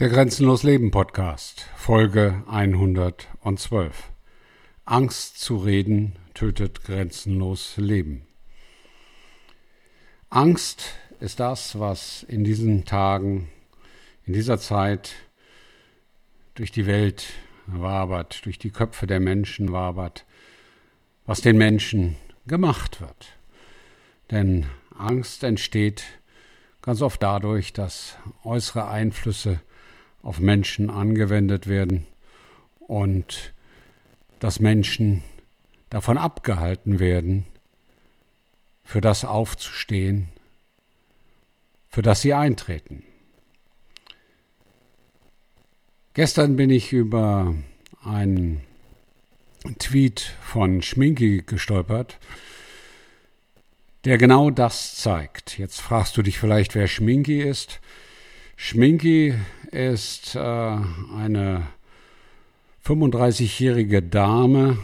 Der Grenzenlos Leben Podcast, Folge 112. Angst zu reden tötet grenzenlos Leben. Angst ist das, was in diesen Tagen, in dieser Zeit durch die Welt wabert, durch die Köpfe der Menschen wabert, was den Menschen gemacht wird. Denn Angst entsteht ganz oft dadurch, dass äußere Einflüsse auf Menschen angewendet werden und dass Menschen davon abgehalten werden, für das aufzustehen, für das sie eintreten. Gestern bin ich über einen Tweet von Schminki gestolpert, der genau das zeigt. Jetzt fragst du dich vielleicht, wer Schminki ist. Schminki ist äh, eine 35-jährige Dame,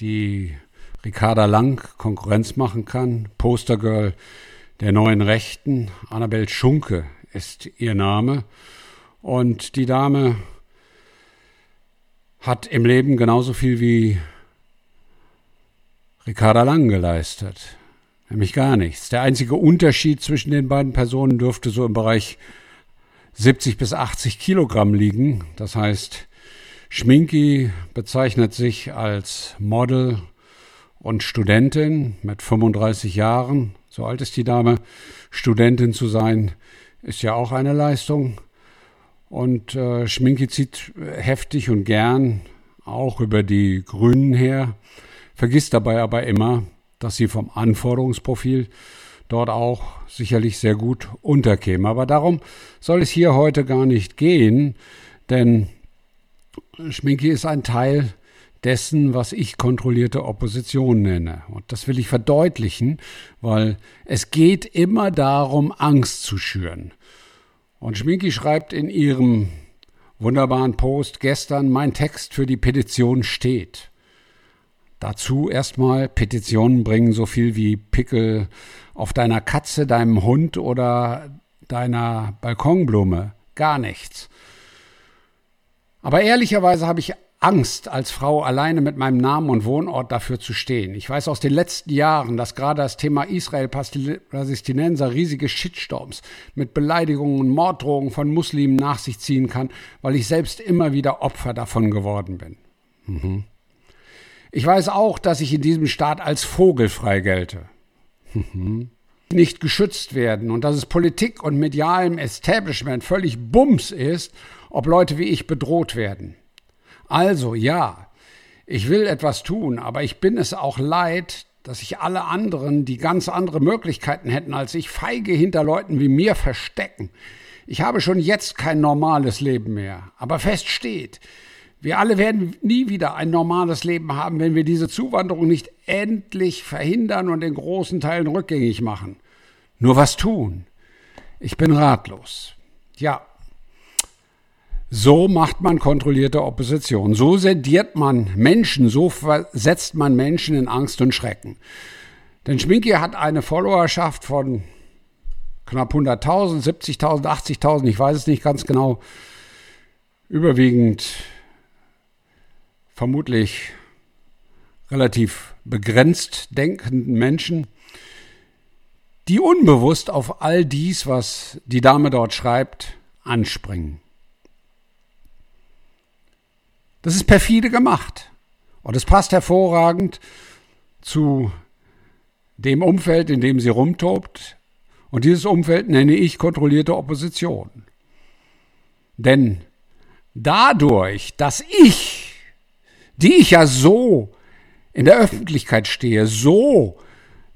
die Ricarda Lang Konkurrenz machen kann. Postergirl der neuen Rechten. Annabel Schunke ist ihr Name. Und die Dame hat im Leben genauso viel wie Ricarda Lang geleistet. Nämlich gar nichts. Der einzige Unterschied zwischen den beiden Personen dürfte so im Bereich 70 bis 80 Kilogramm liegen. Das heißt, Schminki bezeichnet sich als Model und Studentin mit 35 Jahren. So alt ist die Dame. Studentin zu sein, ist ja auch eine Leistung. Und äh, Schminki zieht heftig und gern auch über die Grünen her, vergisst dabei aber immer, dass sie vom Anforderungsprofil dort auch sicherlich sehr gut unterkäme. Aber darum soll es hier heute gar nicht gehen, denn Schminki ist ein Teil dessen, was ich kontrollierte Opposition nenne. Und das will ich verdeutlichen, weil es geht immer darum, Angst zu schüren. Und Schminki schreibt in ihrem wunderbaren Post gestern, mein Text für die Petition steht. Dazu erstmal, Petitionen bringen so viel wie Pickel auf deiner Katze, deinem Hund oder deiner Balkonblume. Gar nichts. Aber ehrlicherweise habe ich Angst, als Frau alleine mit meinem Namen und Wohnort dafür zu stehen. Ich weiß aus den letzten Jahren, dass gerade das Thema Israel-Palästinenser riesige Shitstorms mit Beleidigungen und Morddrohungen von Muslimen nach sich ziehen kann, weil ich selbst immer wieder Opfer davon geworden bin. Mhm. Ich weiß auch, dass ich in diesem Staat als vogelfrei gelte. Nicht geschützt werden und dass es Politik und medialem Establishment völlig Bums ist, ob Leute wie ich bedroht werden. Also ja, ich will etwas tun, aber ich bin es auch leid, dass sich alle anderen, die ganz andere Möglichkeiten hätten als ich, feige hinter Leuten wie mir verstecken. Ich habe schon jetzt kein normales Leben mehr, aber fest steht, wir alle werden nie wieder ein normales Leben haben, wenn wir diese Zuwanderung nicht endlich verhindern und in großen Teilen rückgängig machen. Nur was tun? Ich bin ratlos. Ja, so macht man kontrollierte Opposition. So sediert man Menschen, so versetzt man Menschen in Angst und Schrecken. Denn Schminki hat eine Followerschaft von knapp 100.000, 70.000, 80.000, ich weiß es nicht ganz genau. Überwiegend vermutlich relativ begrenzt denkenden Menschen, die unbewusst auf all dies, was die Dame dort schreibt, anspringen. Das ist perfide gemacht. Und es passt hervorragend zu dem Umfeld, in dem sie rumtobt. Und dieses Umfeld nenne ich kontrollierte Opposition. Denn dadurch, dass ich die ich ja so in der Öffentlichkeit stehe, so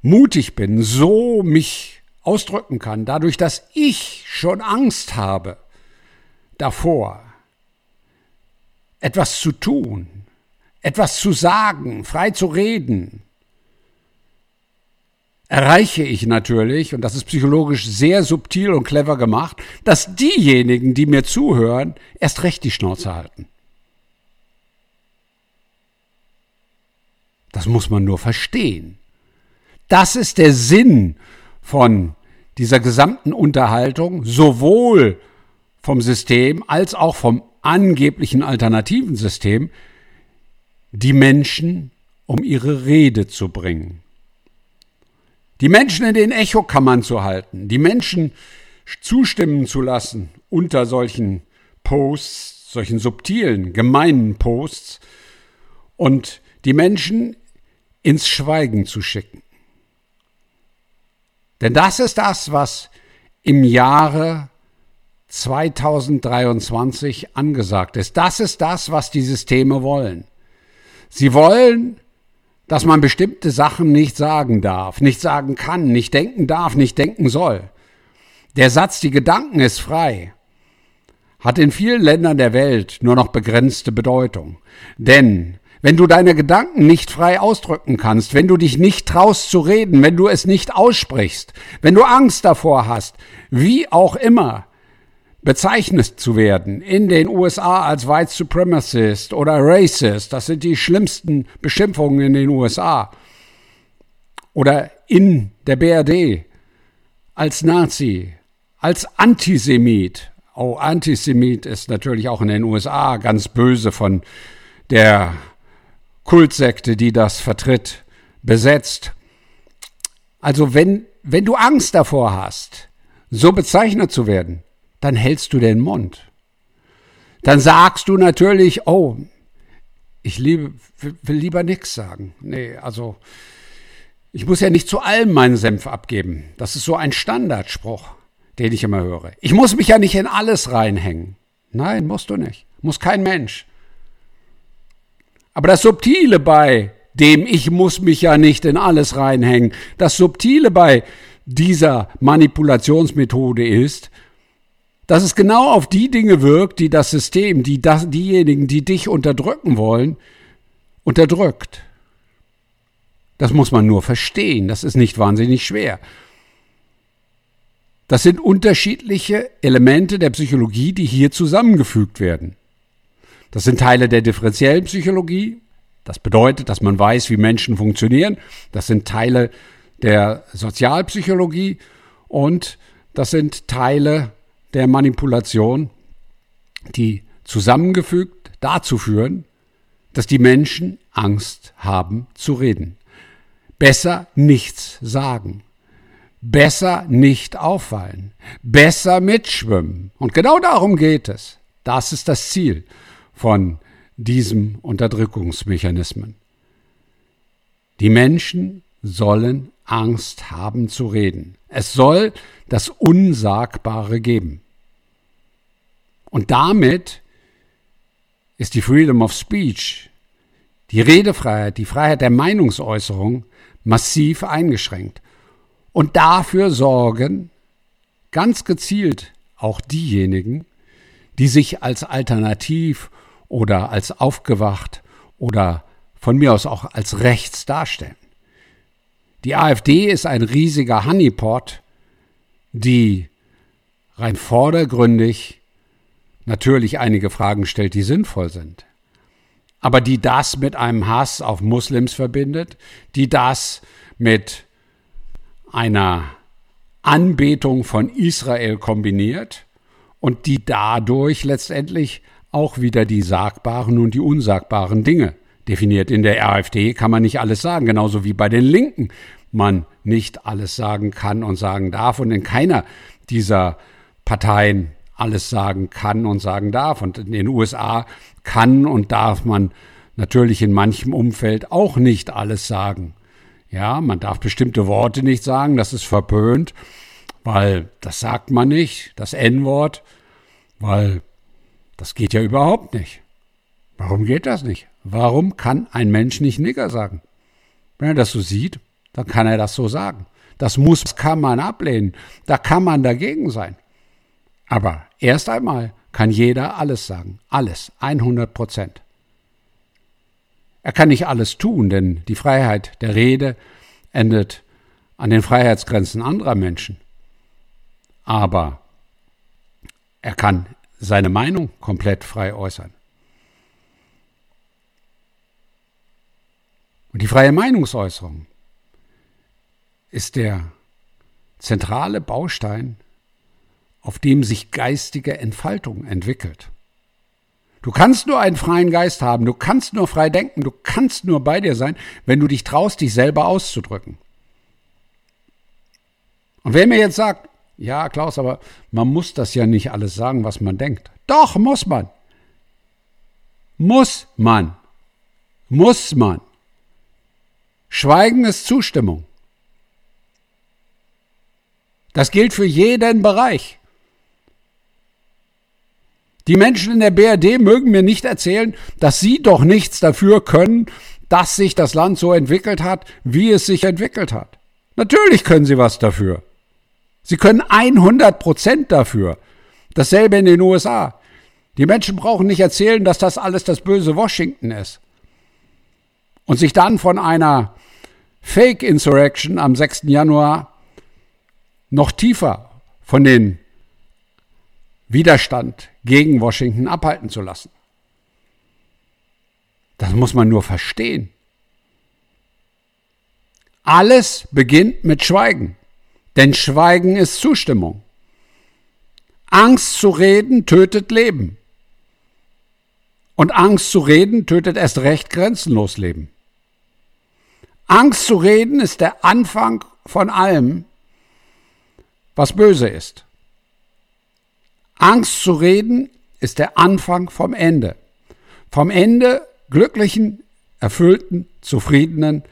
mutig bin, so mich ausdrücken kann, dadurch, dass ich schon Angst habe davor, etwas zu tun, etwas zu sagen, frei zu reden, erreiche ich natürlich, und das ist psychologisch sehr subtil und clever gemacht, dass diejenigen, die mir zuhören, erst recht die Schnauze halten. Das muss man nur verstehen. Das ist der Sinn von dieser gesamten Unterhaltung, sowohl vom System als auch vom angeblichen alternativen System, die Menschen um ihre Rede zu bringen. Die Menschen in den Echokammern zu halten, die Menschen zustimmen zu lassen unter solchen Posts, solchen subtilen, gemeinen Posts und die Menschen ins Schweigen zu schicken. Denn das ist das, was im Jahre 2023 angesagt ist. Das ist das, was die Systeme wollen. Sie wollen, dass man bestimmte Sachen nicht sagen darf, nicht sagen kann, nicht denken darf, nicht denken soll. Der Satz, die Gedanken ist frei, hat in vielen Ländern der Welt nur noch begrenzte Bedeutung. Denn wenn du deine Gedanken nicht frei ausdrücken kannst, wenn du dich nicht traust zu reden, wenn du es nicht aussprichst, wenn du Angst davor hast, wie auch immer, bezeichnet zu werden in den USA als White Supremacist oder Racist, das sind die schlimmsten Beschimpfungen in den USA, oder in der BRD als Nazi, als Antisemit. Oh, Antisemit ist natürlich auch in den USA ganz böse von der Kultsekte, die das vertritt, besetzt. Also wenn, wenn du Angst davor hast, so bezeichnet zu werden, dann hältst du den Mund. Dann sagst du natürlich, oh, ich liebe, will lieber nichts sagen. Nee, also ich muss ja nicht zu allem meinen Senf abgeben. Das ist so ein Standardspruch, den ich immer höre. Ich muss mich ja nicht in alles reinhängen. Nein, musst du nicht. Muss kein Mensch. Aber das Subtile bei dem ich muss mich ja nicht in alles reinhängen, das Subtile bei dieser Manipulationsmethode ist, dass es genau auf die Dinge wirkt, die das System, die das, diejenigen, die dich unterdrücken wollen, unterdrückt. Das muss man nur verstehen, das ist nicht wahnsinnig schwer. Das sind unterschiedliche Elemente der Psychologie, die hier zusammengefügt werden. Das sind Teile der differenziellen Psychologie. Das bedeutet, dass man weiß, wie Menschen funktionieren. Das sind Teile der Sozialpsychologie und das sind Teile der Manipulation, die zusammengefügt dazu führen, dass die Menschen Angst haben zu reden. Besser nichts sagen. Besser nicht auffallen. Besser mitschwimmen. Und genau darum geht es. Das ist das Ziel von diesem Unterdrückungsmechanismen. Die Menschen sollen Angst haben zu reden. Es soll das Unsagbare geben. Und damit ist die Freedom of Speech, die Redefreiheit, die Freiheit der Meinungsäußerung massiv eingeschränkt. Und dafür sorgen ganz gezielt auch diejenigen, die sich als alternativ oder als aufgewacht oder von mir aus auch als rechts darstellen. Die AfD ist ein riesiger Honeypot, die rein vordergründig natürlich einige Fragen stellt, die sinnvoll sind, aber die das mit einem Hass auf Muslims verbindet, die das mit einer Anbetung von Israel kombiniert und die dadurch letztendlich auch wieder die sagbaren und die unsagbaren Dinge definiert. In der AfD kann man nicht alles sagen, genauso wie bei den Linken man nicht alles sagen kann und sagen darf und in keiner dieser Parteien alles sagen kann und sagen darf. Und in den USA kann und darf man natürlich in manchem Umfeld auch nicht alles sagen. Ja, man darf bestimmte Worte nicht sagen, das ist verpönt, weil das sagt man nicht, das N-Wort, weil das geht ja überhaupt nicht. Warum geht das nicht? Warum kann ein Mensch nicht Nigger sagen? Wenn er das so sieht, dann kann er das so sagen. Das muss, das kann man ablehnen. Da kann man dagegen sein. Aber erst einmal kann jeder alles sagen. Alles. 100 Prozent. Er kann nicht alles tun, denn die Freiheit der Rede endet an den Freiheitsgrenzen anderer Menschen. Aber er kann seine Meinung komplett frei äußern. Und die freie Meinungsäußerung ist der zentrale Baustein auf dem sich geistige Entfaltung entwickelt. Du kannst nur einen freien Geist haben, du kannst nur frei denken, du kannst nur bei dir sein, wenn du dich traust, dich selber auszudrücken. Und wer mir jetzt sagt, ja, Klaus, aber man muss das ja nicht alles sagen, was man denkt. Doch, muss man. Muss man. Muss man. Schweigen ist Zustimmung. Das gilt für jeden Bereich. Die Menschen in der BRD mögen mir nicht erzählen, dass sie doch nichts dafür können, dass sich das Land so entwickelt hat, wie es sich entwickelt hat. Natürlich können sie was dafür. Sie können 100 Prozent dafür. Dasselbe in den USA. Die Menschen brauchen nicht erzählen, dass das alles das böse Washington ist. Und sich dann von einer Fake Insurrection am 6. Januar noch tiefer von den Widerstand gegen Washington abhalten zu lassen. Das muss man nur verstehen. Alles beginnt mit Schweigen, denn Schweigen ist Zustimmung. Angst zu reden tötet Leben. Und Angst zu reden tötet erst recht grenzenlos Leben. Angst zu reden ist der Anfang von allem, was böse ist. Angst zu reden ist der Anfang vom Ende. Vom Ende glücklichen, erfüllten, zufriedenen,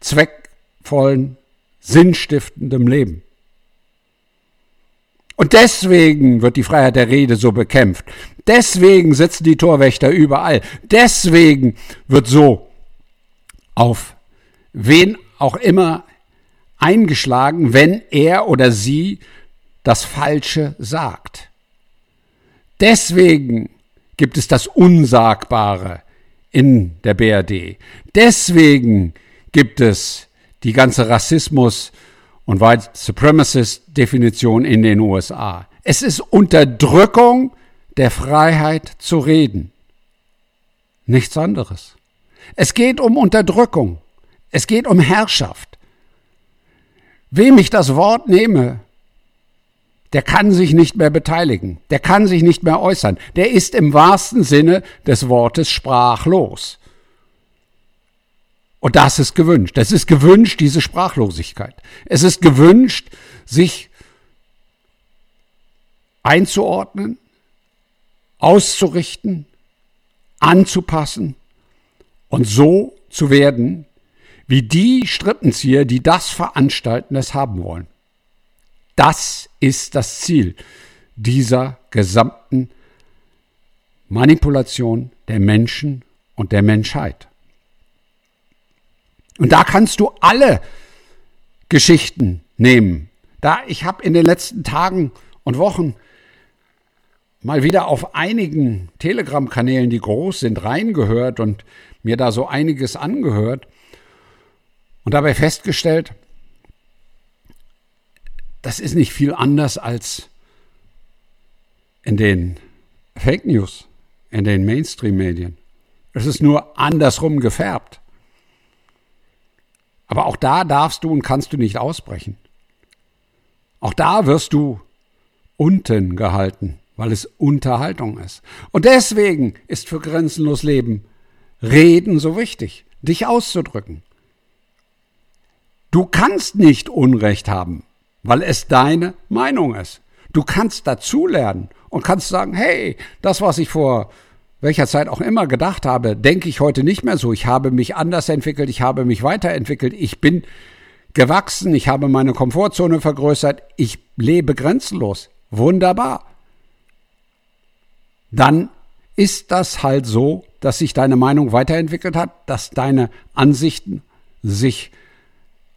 zweckvollen, sinnstiftendem Leben. Und deswegen wird die Freiheit der Rede so bekämpft. Deswegen sitzen die Torwächter überall. Deswegen wird so auf wen auch immer eingeschlagen, wenn er oder sie das Falsche sagt. Deswegen gibt es das Unsagbare in der BRD. Deswegen gibt es die ganze Rassismus- und White Supremacist-Definition in den USA. Es ist Unterdrückung der Freiheit zu reden. Nichts anderes. Es geht um Unterdrückung. Es geht um Herrschaft. Wem ich das Wort nehme, der kann sich nicht mehr beteiligen, der kann sich nicht mehr äußern, der ist im wahrsten Sinne des Wortes sprachlos. Und das ist gewünscht. Es ist gewünscht, diese Sprachlosigkeit. Es ist gewünscht, sich einzuordnen, auszurichten, anzupassen und so zu werden, wie die Strippenzieher, die das veranstalten, es haben wollen. Das ist das Ziel dieser gesamten Manipulation der Menschen und der Menschheit. Und da kannst du alle Geschichten nehmen. Da ich habe in den letzten Tagen und Wochen mal wieder auf einigen Telegram-Kanälen, die groß sind, reingehört und mir da so einiges angehört und dabei festgestellt, das ist nicht viel anders als in den Fake News, in den Mainstream-Medien. Es ist nur andersrum gefärbt. Aber auch da darfst du und kannst du nicht ausbrechen. Auch da wirst du unten gehalten, weil es Unterhaltung ist. Und deswegen ist für grenzenlos Leben Reden so wichtig, dich auszudrücken. Du kannst nicht Unrecht haben weil es deine Meinung ist. Du kannst dazulernen und kannst sagen, hey, das, was ich vor welcher Zeit auch immer gedacht habe, denke ich heute nicht mehr so. Ich habe mich anders entwickelt, ich habe mich weiterentwickelt, ich bin gewachsen, ich habe meine Komfortzone vergrößert, ich lebe grenzenlos. Wunderbar. Dann ist das halt so, dass sich deine Meinung weiterentwickelt hat, dass deine Ansichten sich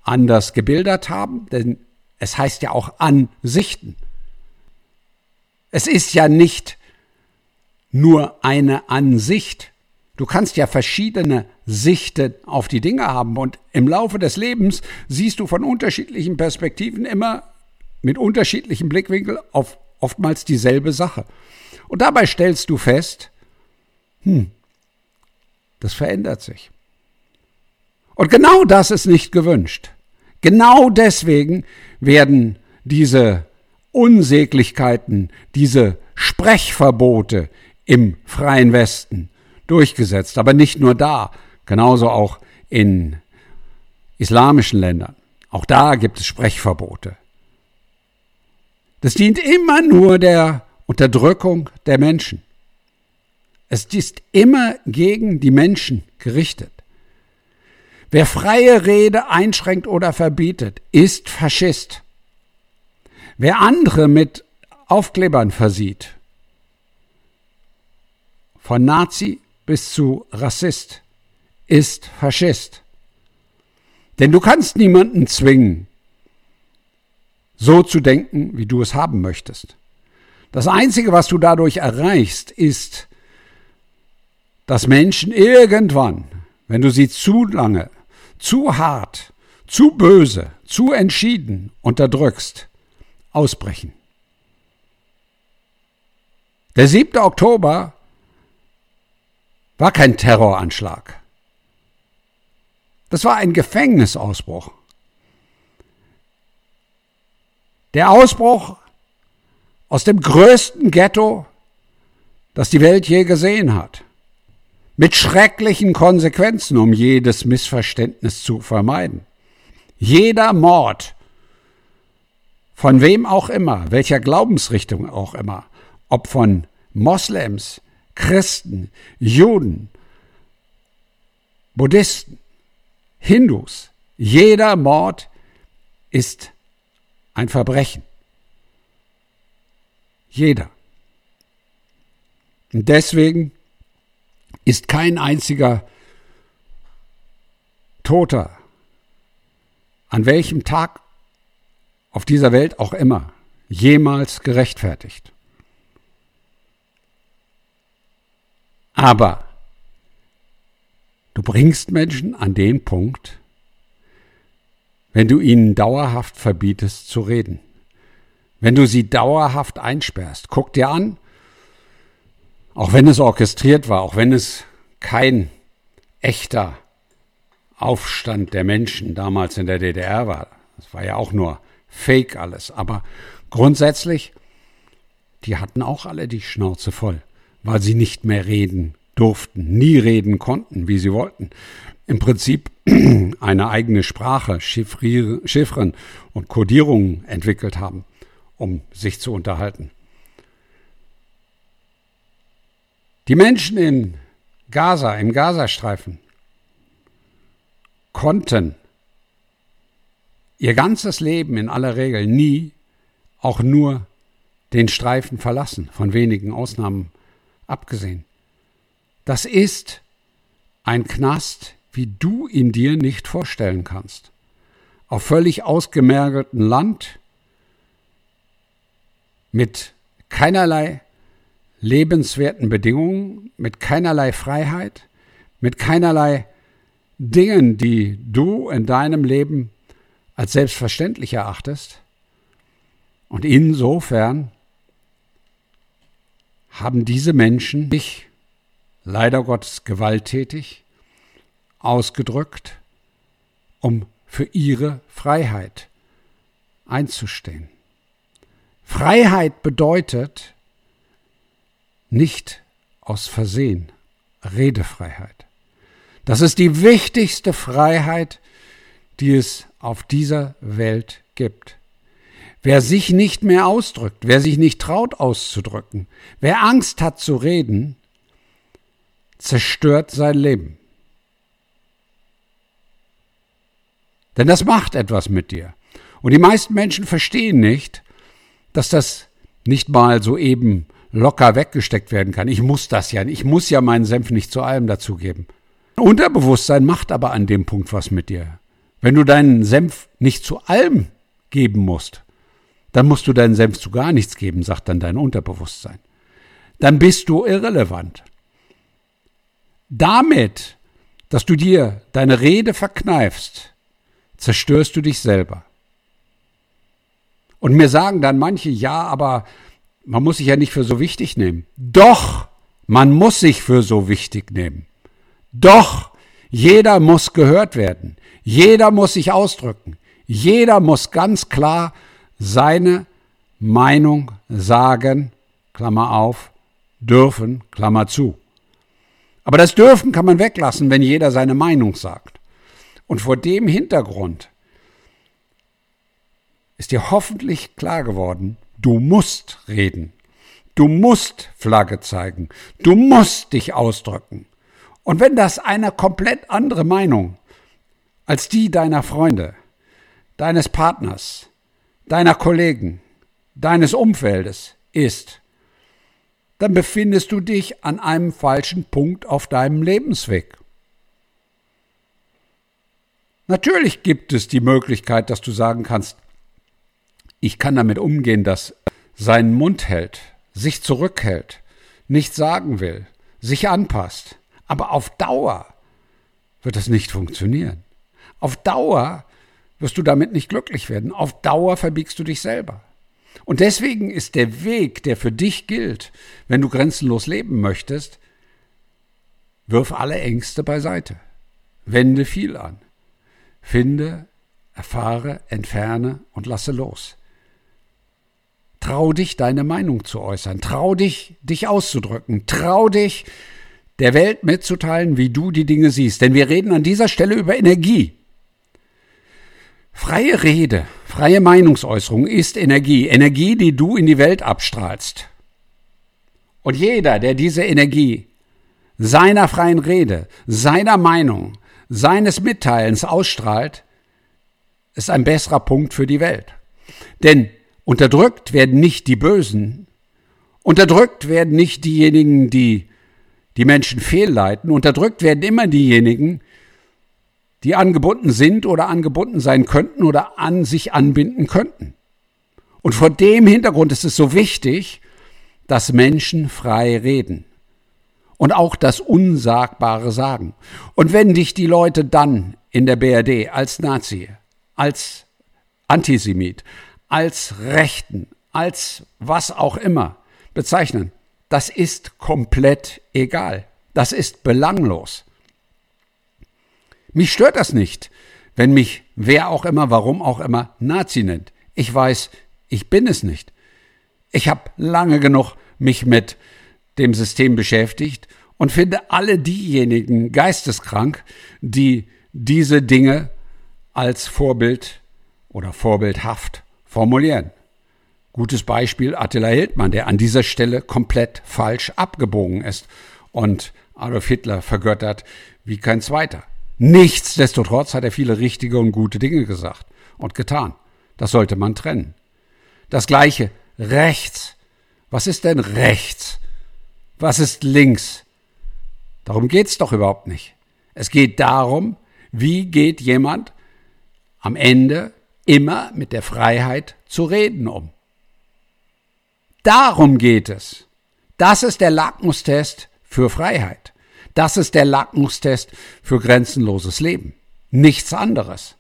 anders gebildet haben, denn es heißt ja auch Ansichten. Es ist ja nicht nur eine Ansicht. Du kannst ja verschiedene Sichten auf die Dinge haben und im Laufe des Lebens siehst du von unterschiedlichen Perspektiven immer mit unterschiedlichen Blickwinkeln auf oftmals dieselbe Sache. Und dabei stellst du fest, hm, das verändert sich. Und genau das ist nicht gewünscht. Genau deswegen werden diese Unsäglichkeiten, diese Sprechverbote im freien Westen durchgesetzt. Aber nicht nur da, genauso auch in islamischen Ländern. Auch da gibt es Sprechverbote. Das dient immer nur der Unterdrückung der Menschen. Es ist immer gegen die Menschen gerichtet. Wer freie Rede einschränkt oder verbietet, ist Faschist. Wer andere mit Aufklebern versieht, von Nazi bis zu Rassist, ist Faschist. Denn du kannst niemanden zwingen, so zu denken, wie du es haben möchtest. Das Einzige, was du dadurch erreichst, ist, dass Menschen irgendwann, wenn du sie zu lange, zu hart, zu böse, zu entschieden unterdrückst, ausbrechen. Der 7. Oktober war kein Terroranschlag. Das war ein Gefängnisausbruch. Der Ausbruch aus dem größten Ghetto, das die Welt je gesehen hat. Mit schrecklichen Konsequenzen, um jedes Missverständnis zu vermeiden. Jeder Mord, von wem auch immer, welcher Glaubensrichtung auch immer, ob von Moslems, Christen, Juden, Buddhisten, Hindus, jeder Mord ist ein Verbrechen. Jeder. Und deswegen ist kein einziger Toter, an welchem Tag auf dieser Welt auch immer, jemals gerechtfertigt. Aber du bringst Menschen an den Punkt, wenn du ihnen dauerhaft verbietest zu reden, wenn du sie dauerhaft einsperrst. Guck dir an, auch wenn es orchestriert war, auch wenn es kein echter Aufstand der Menschen damals in der DDR war, das war ja auch nur Fake alles, aber grundsätzlich, die hatten auch alle die Schnauze voll, weil sie nicht mehr reden durften, nie reden konnten, wie sie wollten im Prinzip eine eigene Sprache, Chiffren und Codierungen entwickelt haben, um sich zu unterhalten. Die Menschen in Gaza, im Gazastreifen, konnten ihr ganzes Leben in aller Regel nie auch nur den Streifen verlassen, von wenigen Ausnahmen abgesehen. Das ist ein Knast, wie du ihn dir nicht vorstellen kannst. Auf völlig ausgemergeltem Land, mit keinerlei lebenswerten Bedingungen, mit keinerlei Freiheit, mit keinerlei Dingen, die du in deinem Leben als selbstverständlich erachtest. Und insofern haben diese Menschen dich leider Gottes gewalttätig ausgedrückt, um für ihre Freiheit einzustehen. Freiheit bedeutet nicht aus Versehen Redefreiheit. Das ist die wichtigste Freiheit, die es auf dieser Welt gibt. Wer sich nicht mehr ausdrückt, wer sich nicht traut auszudrücken, wer Angst hat zu reden, zerstört sein Leben. Denn das macht etwas mit dir. Und die meisten Menschen verstehen nicht, dass das nicht mal so eben locker weggesteckt werden kann. Ich muss das ja, ich muss ja meinen Senf nicht zu allem dazugeben. Unterbewusstsein macht aber an dem Punkt was mit dir. Wenn du deinen Senf nicht zu allem geben musst, dann musst du deinen Senf zu gar nichts geben, sagt dann dein Unterbewusstsein. Dann bist du irrelevant. Damit, dass du dir deine Rede verkneifst, zerstörst du dich selber. Und mir sagen dann manche, ja, aber man muss sich ja nicht für so wichtig nehmen. Doch, man muss sich für so wichtig nehmen. Doch, jeder muss gehört werden. Jeder muss sich ausdrücken. Jeder muss ganz klar seine Meinung sagen, Klammer auf, dürfen, Klammer zu. Aber das dürfen kann man weglassen, wenn jeder seine Meinung sagt. Und vor dem Hintergrund ist dir hoffentlich klar geworden, du musst reden. Du musst Flagge zeigen. Du musst dich ausdrücken. Und wenn das eine komplett andere Meinung als die deiner Freunde, deines Partners, deiner Kollegen, deines Umfeldes ist, dann befindest du dich an einem falschen Punkt auf deinem Lebensweg. Natürlich gibt es die Möglichkeit, dass du sagen kannst, ich kann damit umgehen, dass seinen Mund hält, sich zurückhält, nichts sagen will, sich anpasst. Aber auf Dauer wird das nicht funktionieren. Auf Dauer wirst du damit nicht glücklich werden. Auf Dauer verbiegst du dich selber. Und deswegen ist der Weg, der für dich gilt, wenn du grenzenlos leben möchtest, wirf alle Ängste beiseite. Wende viel an. Finde, erfahre, entferne und lasse los. Trau dich, deine Meinung zu äußern. Trau dich, dich auszudrücken. Trau dich, der Welt mitzuteilen, wie du die Dinge siehst. Denn wir reden an dieser Stelle über Energie. Freie Rede, freie Meinungsäußerung ist Energie. Energie, die du in die Welt abstrahlst. Und jeder, der diese Energie seiner freien Rede, seiner Meinung, seines Mitteilens ausstrahlt, ist ein besserer Punkt für die Welt. Denn Unterdrückt werden nicht die Bösen. Unterdrückt werden nicht diejenigen, die die Menschen fehlleiten. Unterdrückt werden immer diejenigen, die angebunden sind oder angebunden sein könnten oder an sich anbinden könnten. Und vor dem Hintergrund ist es so wichtig, dass Menschen frei reden und auch das Unsagbare sagen. Und wenn dich die Leute dann in der BRD als Nazi, als Antisemit, als Rechten, als was auch immer bezeichnen, das ist komplett egal. Das ist belanglos. Mich stört das nicht, wenn mich wer auch immer, warum auch immer, Nazi nennt. Ich weiß, ich bin es nicht. Ich habe lange genug mich mit dem System beschäftigt und finde alle diejenigen geisteskrank, die diese Dinge als Vorbild oder vorbildhaft formulieren. Gutes Beispiel Attila Hildmann, der an dieser Stelle komplett falsch abgebogen ist und Adolf Hitler vergöttert wie kein zweiter. Nichtsdestotrotz hat er viele richtige und gute Dinge gesagt und getan. Das sollte man trennen. Das gleiche rechts. Was ist denn rechts? Was ist links? Darum geht's doch überhaupt nicht. Es geht darum, wie geht jemand am Ende immer mit der Freiheit zu reden um. Darum geht es. Das ist der Lackmustest für Freiheit. Das ist der Lackmustest für grenzenloses Leben. Nichts anderes.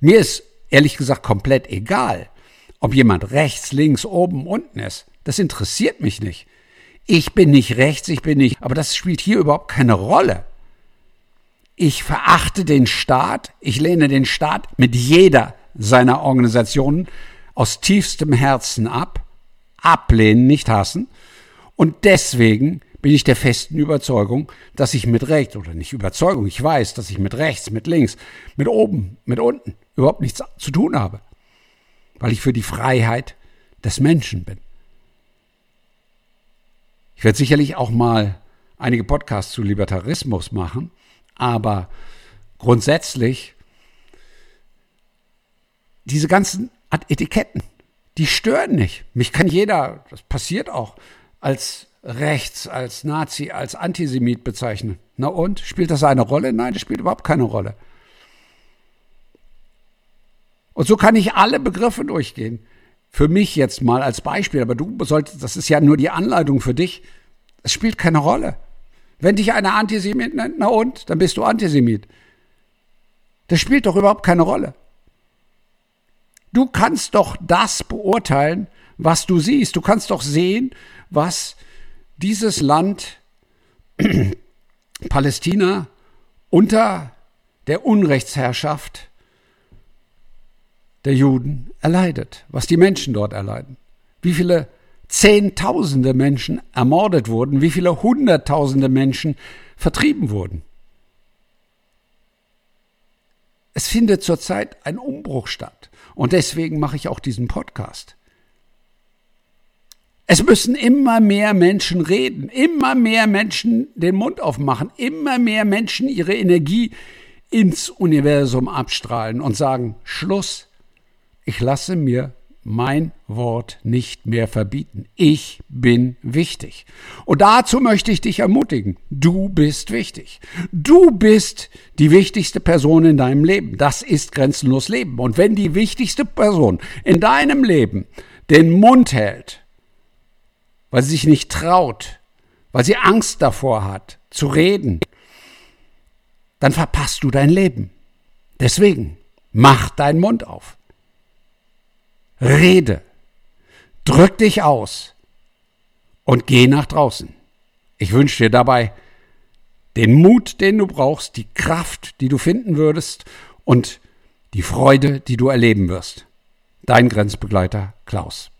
Mir ist ehrlich gesagt komplett egal, ob jemand rechts, links, oben, unten ist. Das interessiert mich nicht. Ich bin nicht rechts, ich bin nicht, aber das spielt hier überhaupt keine Rolle. Ich verachte den Staat, ich lehne den Staat mit jeder seiner Organisationen aus tiefstem Herzen ab, ablehnen, nicht hassen. Und deswegen bin ich der festen Überzeugung, dass ich mit rechts, oder nicht Überzeugung, ich weiß, dass ich mit rechts, mit links, mit oben, mit unten überhaupt nichts zu tun habe. Weil ich für die Freiheit des Menschen bin. Ich werde sicherlich auch mal einige Podcasts zu Libertarismus machen, aber grundsätzlich diese ganzen Etiketten, die stören nicht. Mich kann jeder, das passiert auch, als rechts, als Nazi, als Antisemit bezeichnen. Na und? Spielt das eine Rolle? Nein, das spielt überhaupt keine Rolle. Und so kann ich alle Begriffe durchgehen. Für mich jetzt mal als Beispiel, aber du solltest, das ist ja nur die Anleitung für dich. Es spielt keine Rolle. Wenn dich einer Antisemit nennt, na und? Dann bist du Antisemit. Das spielt doch überhaupt keine Rolle. Du kannst doch das beurteilen, was du siehst. Du kannst doch sehen, was dieses Land Palästina unter der Unrechtsherrschaft der Juden erleidet, was die Menschen dort erleiden. Wie viele Zehntausende Menschen ermordet wurden, wie viele Hunderttausende Menschen vertrieben wurden. Es findet zurzeit ein Umbruch statt. Und deswegen mache ich auch diesen Podcast. Es müssen immer mehr Menschen reden, immer mehr Menschen den Mund aufmachen, immer mehr Menschen ihre Energie ins Universum abstrahlen und sagen, Schluss, ich lasse mir mein Wort nicht mehr verbieten. Ich bin wichtig. Und dazu möchte ich dich ermutigen. Du bist wichtig. Du bist die wichtigste Person in deinem Leben. Das ist grenzenlos Leben. Und wenn die wichtigste Person in deinem Leben den Mund hält, weil sie sich nicht traut, weil sie Angst davor hat, zu reden, dann verpasst du dein Leben. Deswegen, mach deinen Mund auf. Rede. Drück dich aus und geh nach draußen. Ich wünsche dir dabei den Mut, den du brauchst, die Kraft, die du finden würdest und die Freude, die du erleben wirst. Dein Grenzbegleiter Klaus.